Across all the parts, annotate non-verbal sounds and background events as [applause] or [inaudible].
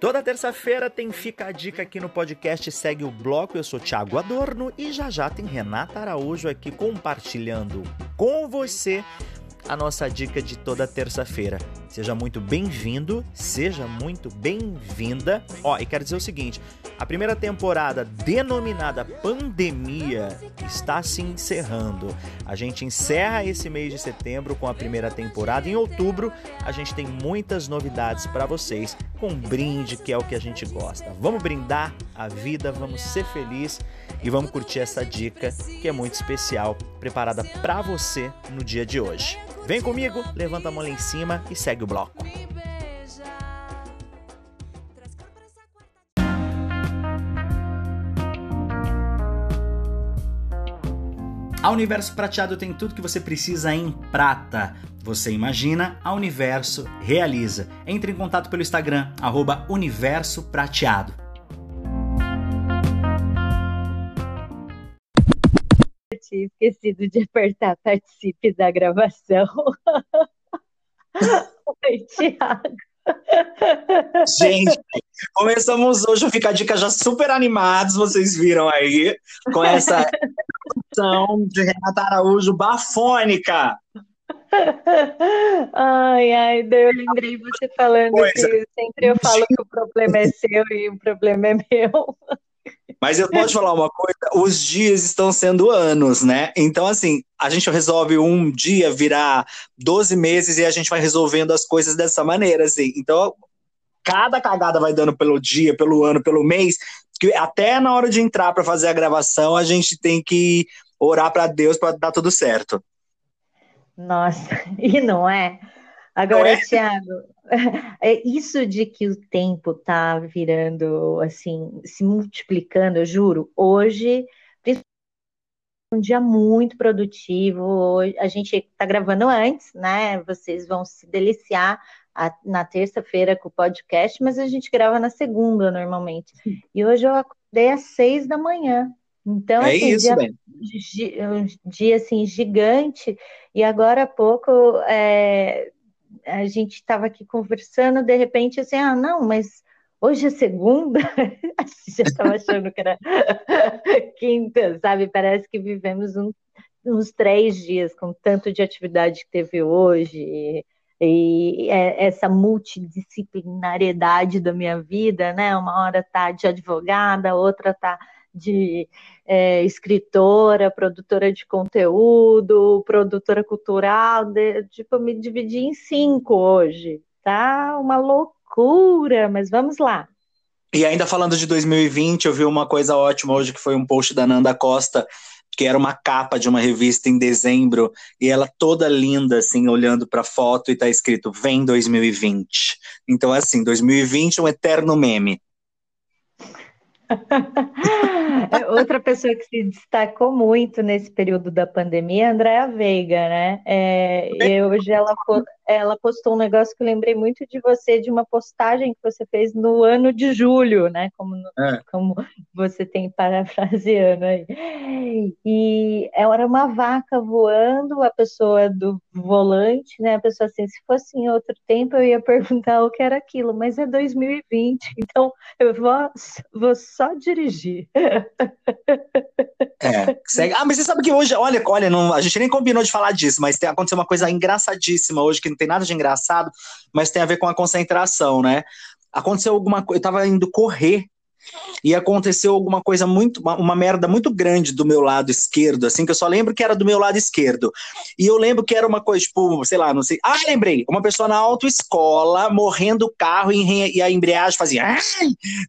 Toda terça-feira tem Fica a Dica aqui no podcast Segue o Bloco. Eu sou Thiago Adorno e já já tem Renata Araújo aqui compartilhando com você a nossa dica de toda terça-feira. Seja muito bem-vindo, seja muito bem-vinda. Ó, e quero dizer o seguinte: a primeira temporada denominada Pandemia está se encerrando. A gente encerra esse mês de setembro com a primeira temporada. Em outubro, a gente tem muitas novidades para vocês, com brinde, que é o que a gente gosta. Vamos brindar a vida, vamos ser felizes e vamos curtir essa dica que é muito especial, preparada para você no dia de hoje. Vem comigo, levanta a mão lá em cima e segue o bloco. A Universo Prateado tem tudo que você precisa em prata. Você imagina, a Universo realiza. Entre em contato pelo Instagram, arroba Universo Prateado. tinha esquecido de apertar participe da gravação. [laughs] Oi, Thiago. Gente, começamos hoje a Dica já super animados, vocês viram aí, com essa introdução de Renata Araújo bafônica. [laughs] Ai, ai, eu lembrei você falando Coisa. que sempre eu falo que o problema é seu e o problema é meu. [laughs] Mas eu posso falar uma coisa: os dias estão sendo anos, né? Então, assim, a gente resolve um dia virar 12 meses e a gente vai resolvendo as coisas dessa maneira, assim. Então, cada cagada vai dando pelo dia, pelo ano, pelo mês, que até na hora de entrar para fazer a gravação, a gente tem que orar para Deus para dar tudo certo. Nossa, [laughs] e não é? Agora, é? Tiago, [laughs] é isso de que o tempo está virando, assim, se multiplicando, eu juro, hoje, um dia muito produtivo, a gente está gravando antes, né? Vocês vão se deliciar a, na terça-feira com o podcast, mas a gente grava na segunda normalmente. E hoje eu acordei às seis da manhã. Então, é assim, isso, dia, um dia assim gigante. E agora há pouco é, a gente estava aqui conversando, de repente, assim, ah, não, mas hoje é segunda, [laughs] já estava achando que era [laughs] quinta, sabe? Parece que vivemos um, uns três dias com tanto de atividade que teve hoje. E, e essa multidisciplinariedade da minha vida, né? Uma hora tá de advogada, outra tá de é, escritora, produtora de conteúdo, produtora cultural, de, tipo, me dividi em cinco hoje, tá? Uma loucura, mas vamos lá. E ainda falando de 2020, eu vi uma coisa ótima hoje, que foi um post da Nanda Costa, que era uma capa de uma revista em dezembro, e ela toda linda, assim, olhando para a foto, e tá escrito, vem 2020. Então, assim, 2020 é um eterno meme. [laughs] É, outra pessoa que se destacou muito nesse período da pandemia é a Andréa Veiga, né? É, e hoje ela, ela postou um negócio que eu lembrei muito de você, de uma postagem que você fez no ano de julho, né? Como, é. como você tem parafraseando aí. E era uma vaca voando, a pessoa do volante, né? A pessoa assim, se fosse em outro tempo, eu ia perguntar o que era aquilo, mas é 2020, então eu vou, vou só dirigir. [laughs] É, segue. Ah, mas você sabe que hoje, olha, olha, não, a gente nem combinou de falar disso, mas tem, aconteceu uma coisa engraçadíssima hoje, que não tem nada de engraçado, mas tem a ver com a concentração, né? Aconteceu alguma coisa, eu tava indo correr e aconteceu alguma coisa muito, uma, uma, merda muito grande do meu lado esquerdo, assim, que eu só lembro que era do meu lado esquerdo. E eu lembro que era uma coisa, tipo, sei lá, não sei. Ah, lembrei! Uma pessoa na autoescola morrendo o carro e, e a embreagem fazia. Ai,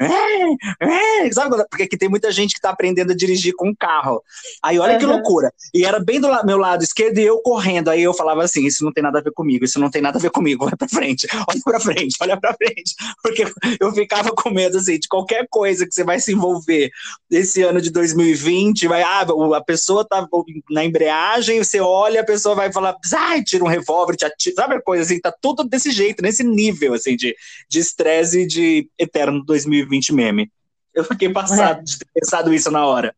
ai, ai, sabe? Porque aqui tem muita gente que tá aprendendo a dirigir com carro. Aí olha uhum. que loucura. E era bem do la meu lado esquerdo e eu correndo. Aí eu falava assim: isso não tem nada a ver comigo, isso não tem nada a ver comigo, [laughs] vai pra frente, olha pra frente, olha pra frente. [laughs] Porque eu ficava com medo, assim, de qualquer coisa coisa que você vai se envolver esse ano de 2020, vai, ah, a pessoa tá na embreagem, você olha, a pessoa vai falar, ai, tira um revólver, te atira, sabe a coisa assim, tá tudo desse jeito, nesse nível, assim, de estresse de, de eterno 2020 meme. Eu fiquei passado é. de ter pensado isso na hora.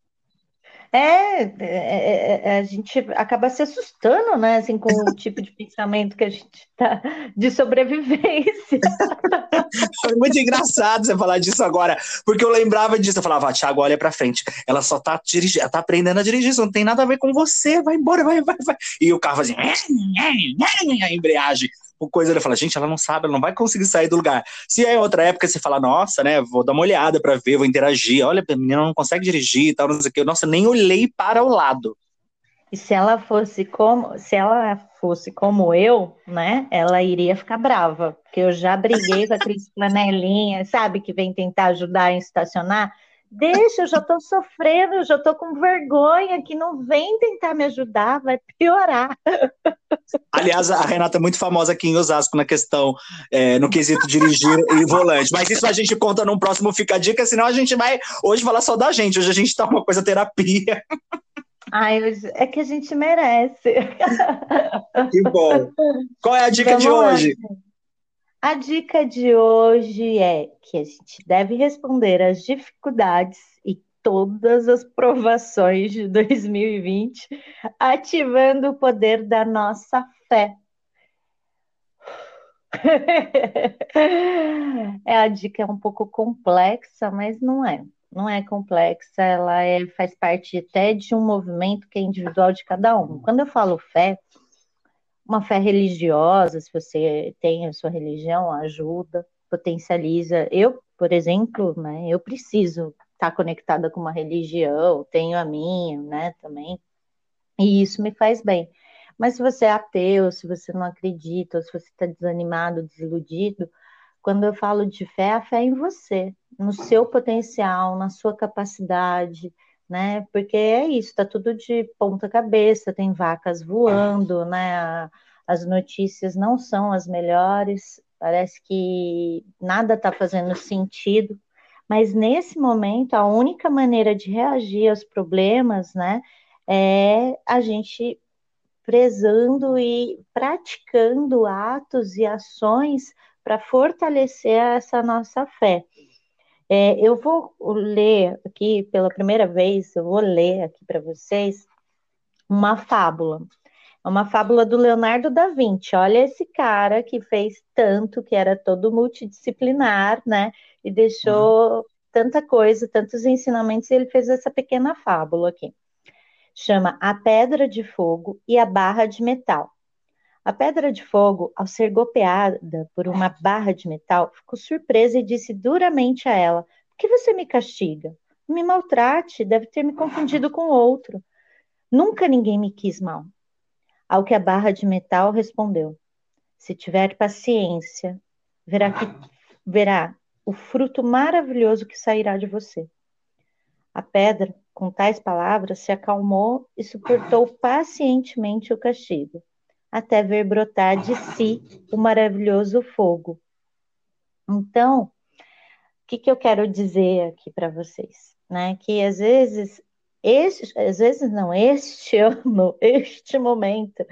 É, é, é, é, a gente acaba se assustando, né, assim, com o [laughs] tipo de pensamento que a gente tá de sobrevivência. [laughs] Foi muito engraçado você falar disso agora, porque eu lembrava disso, eu falava, ah, Thiago, olha pra frente, ela só tá dirigindo, tá aprendendo a dirigir, isso não tem nada a ver com você, vai embora, vai, vai, vai. E o carro fazia, a embreagem coisa, ele fala, gente, ela não sabe, ela não vai conseguir sair do lugar. Se é outra época você fala, nossa, né, vou dar uma olhada para ver, vou interagir, olha, a menina não consegue dirigir e tal, não sei o que. Nossa, nem olhei para o lado. E se ela fosse como, se ela fosse como eu, né, ela iria ficar brava, porque eu já briguei com aqueles flanelinhas, sabe, que vem tentar ajudar a estacionar. Deixa, eu já estou sofrendo, eu já estou com vergonha, que não vem tentar me ajudar, vai piorar. Aliás, a Renata é muito famosa aqui em Osasco na questão, é, no quesito dirigir e volante. Mas isso a gente conta num próximo Fica a Dica, senão a gente vai hoje falar só da gente. Hoje a gente tá uma coisa terapia. Ai, é que a gente merece. Que bom. Qual é a dica Vamos de hoje? Lá. A dica de hoje é que a gente deve responder às dificuldades e todas as provações de 2020, ativando o poder da nossa fé. [laughs] é a dica é um pouco complexa, mas não é. Não é complexa, ela é, faz parte até de um movimento que é individual de cada um. Quando eu falo fé, uma fé religiosa, se você tem a sua religião, ajuda, potencializa. Eu, por exemplo, né, eu preciso estar conectada com uma religião, tenho a minha, né, também, e isso me faz bem. Mas se você é ateu, se você não acredita, ou se você está desanimado, desiludido, quando eu falo de fé, a fé é em você, no seu potencial, na sua capacidade, né? Porque é isso, tá tudo de ponta cabeça, tem vacas voando, né? As notícias não são as melhores, parece que nada está fazendo sentido. Mas nesse momento, a única maneira de reagir aos problemas, né, é a gente prezando e praticando atos e ações para fortalecer essa nossa fé. É, eu vou ler aqui pela primeira vez, eu vou ler aqui para vocês uma fábula. É uma fábula do Leonardo da Vinci. Olha esse cara que fez tanto, que era todo multidisciplinar, né? E deixou uhum. tanta coisa, tantos ensinamentos, e ele fez essa pequena fábula aqui. Chama A Pedra de Fogo e a Barra de Metal. A pedra de fogo, ao ser golpeada por uma barra de metal, ficou surpresa e disse duramente a ela: Por que você me castiga? Me maltrate, deve ter me confundido com outro. Nunca ninguém me quis mal. Ao que a barra de metal respondeu: Se tiver paciência, verá que verá o fruto maravilhoso que sairá de você. A pedra, com tais palavras, se acalmou e suportou pacientemente o castigo até ver brotar de si o maravilhoso fogo. Então, o que, que eu quero dizer aqui para vocês? Né? Que às vezes, este, às vezes não, este [laughs] ano, este momento,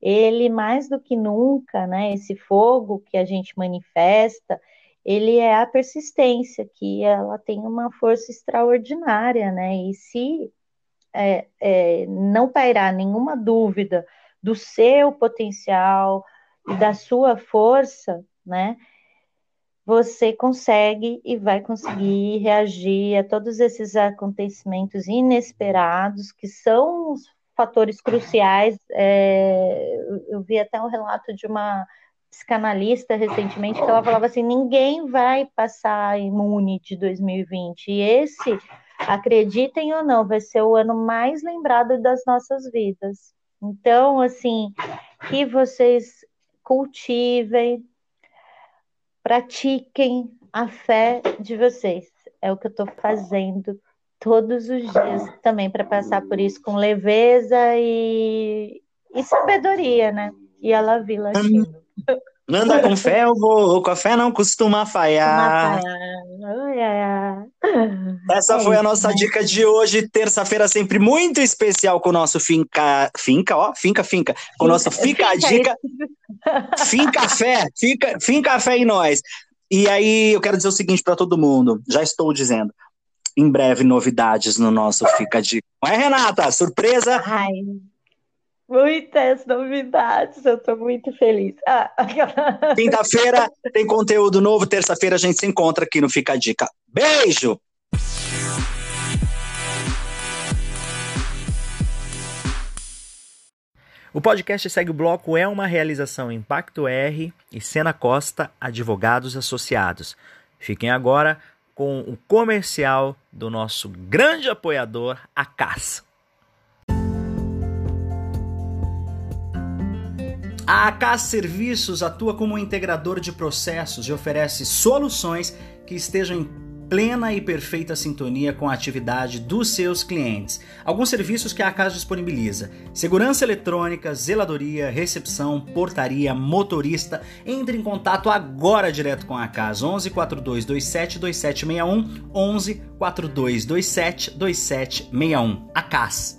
ele mais do que nunca, né, esse fogo que a gente manifesta, ele é a persistência, que ela tem uma força extraordinária, né? E se é, é, não pairar nenhuma dúvida do seu potencial e da sua força, né? Você consegue e vai conseguir reagir a todos esses acontecimentos inesperados, que são os fatores cruciais. É, eu vi até um relato de uma psicanalista recentemente que ela falava assim: ninguém vai passar imune de 2020. E esse, acreditem ou não, vai ser o ano mais lembrado das nossas vidas. Então, assim, que vocês cultivem, pratiquem a fé de vocês. É o que eu estou fazendo todos os dias também para passar por isso com leveza e, e sabedoria, né? E ela vi latindo. Anda com fé, eu vou. Com a fé não costuma falhar. Essa é foi a nossa né? dica de hoje, terça-feira, sempre muito especial com o nosso Finca. Finca, ó, Finca, Finca. Com o nosso Fica a Dica. Finca Fé, Finca, finca Fé em nós. E aí, eu quero dizer o seguinte para todo mundo, já estou dizendo. em breve novidades no nosso Fica de. Não é, Renata? Surpresa? Ai, muitas novidades, eu tô muito feliz. Ah. [laughs] Quinta-feira tem conteúdo novo, terça-feira a gente se encontra aqui no Fica a Dica. Beijo! O podcast Segue o Bloco é uma realização Impacto R e Sena Costa Advogados Associados. Fiquem agora com o comercial do nosso grande apoiador, a CAS. A ACAS Serviços atua como integrador de processos e oferece soluções que estejam em plena e perfeita sintonia com a atividade dos seus clientes. Alguns serviços que a casa disponibiliza: segurança eletrônica, zeladoria, recepção, portaria, motorista. Entre em contato agora direto com a casa 11 4227 2761 11 4227 2761. A CAS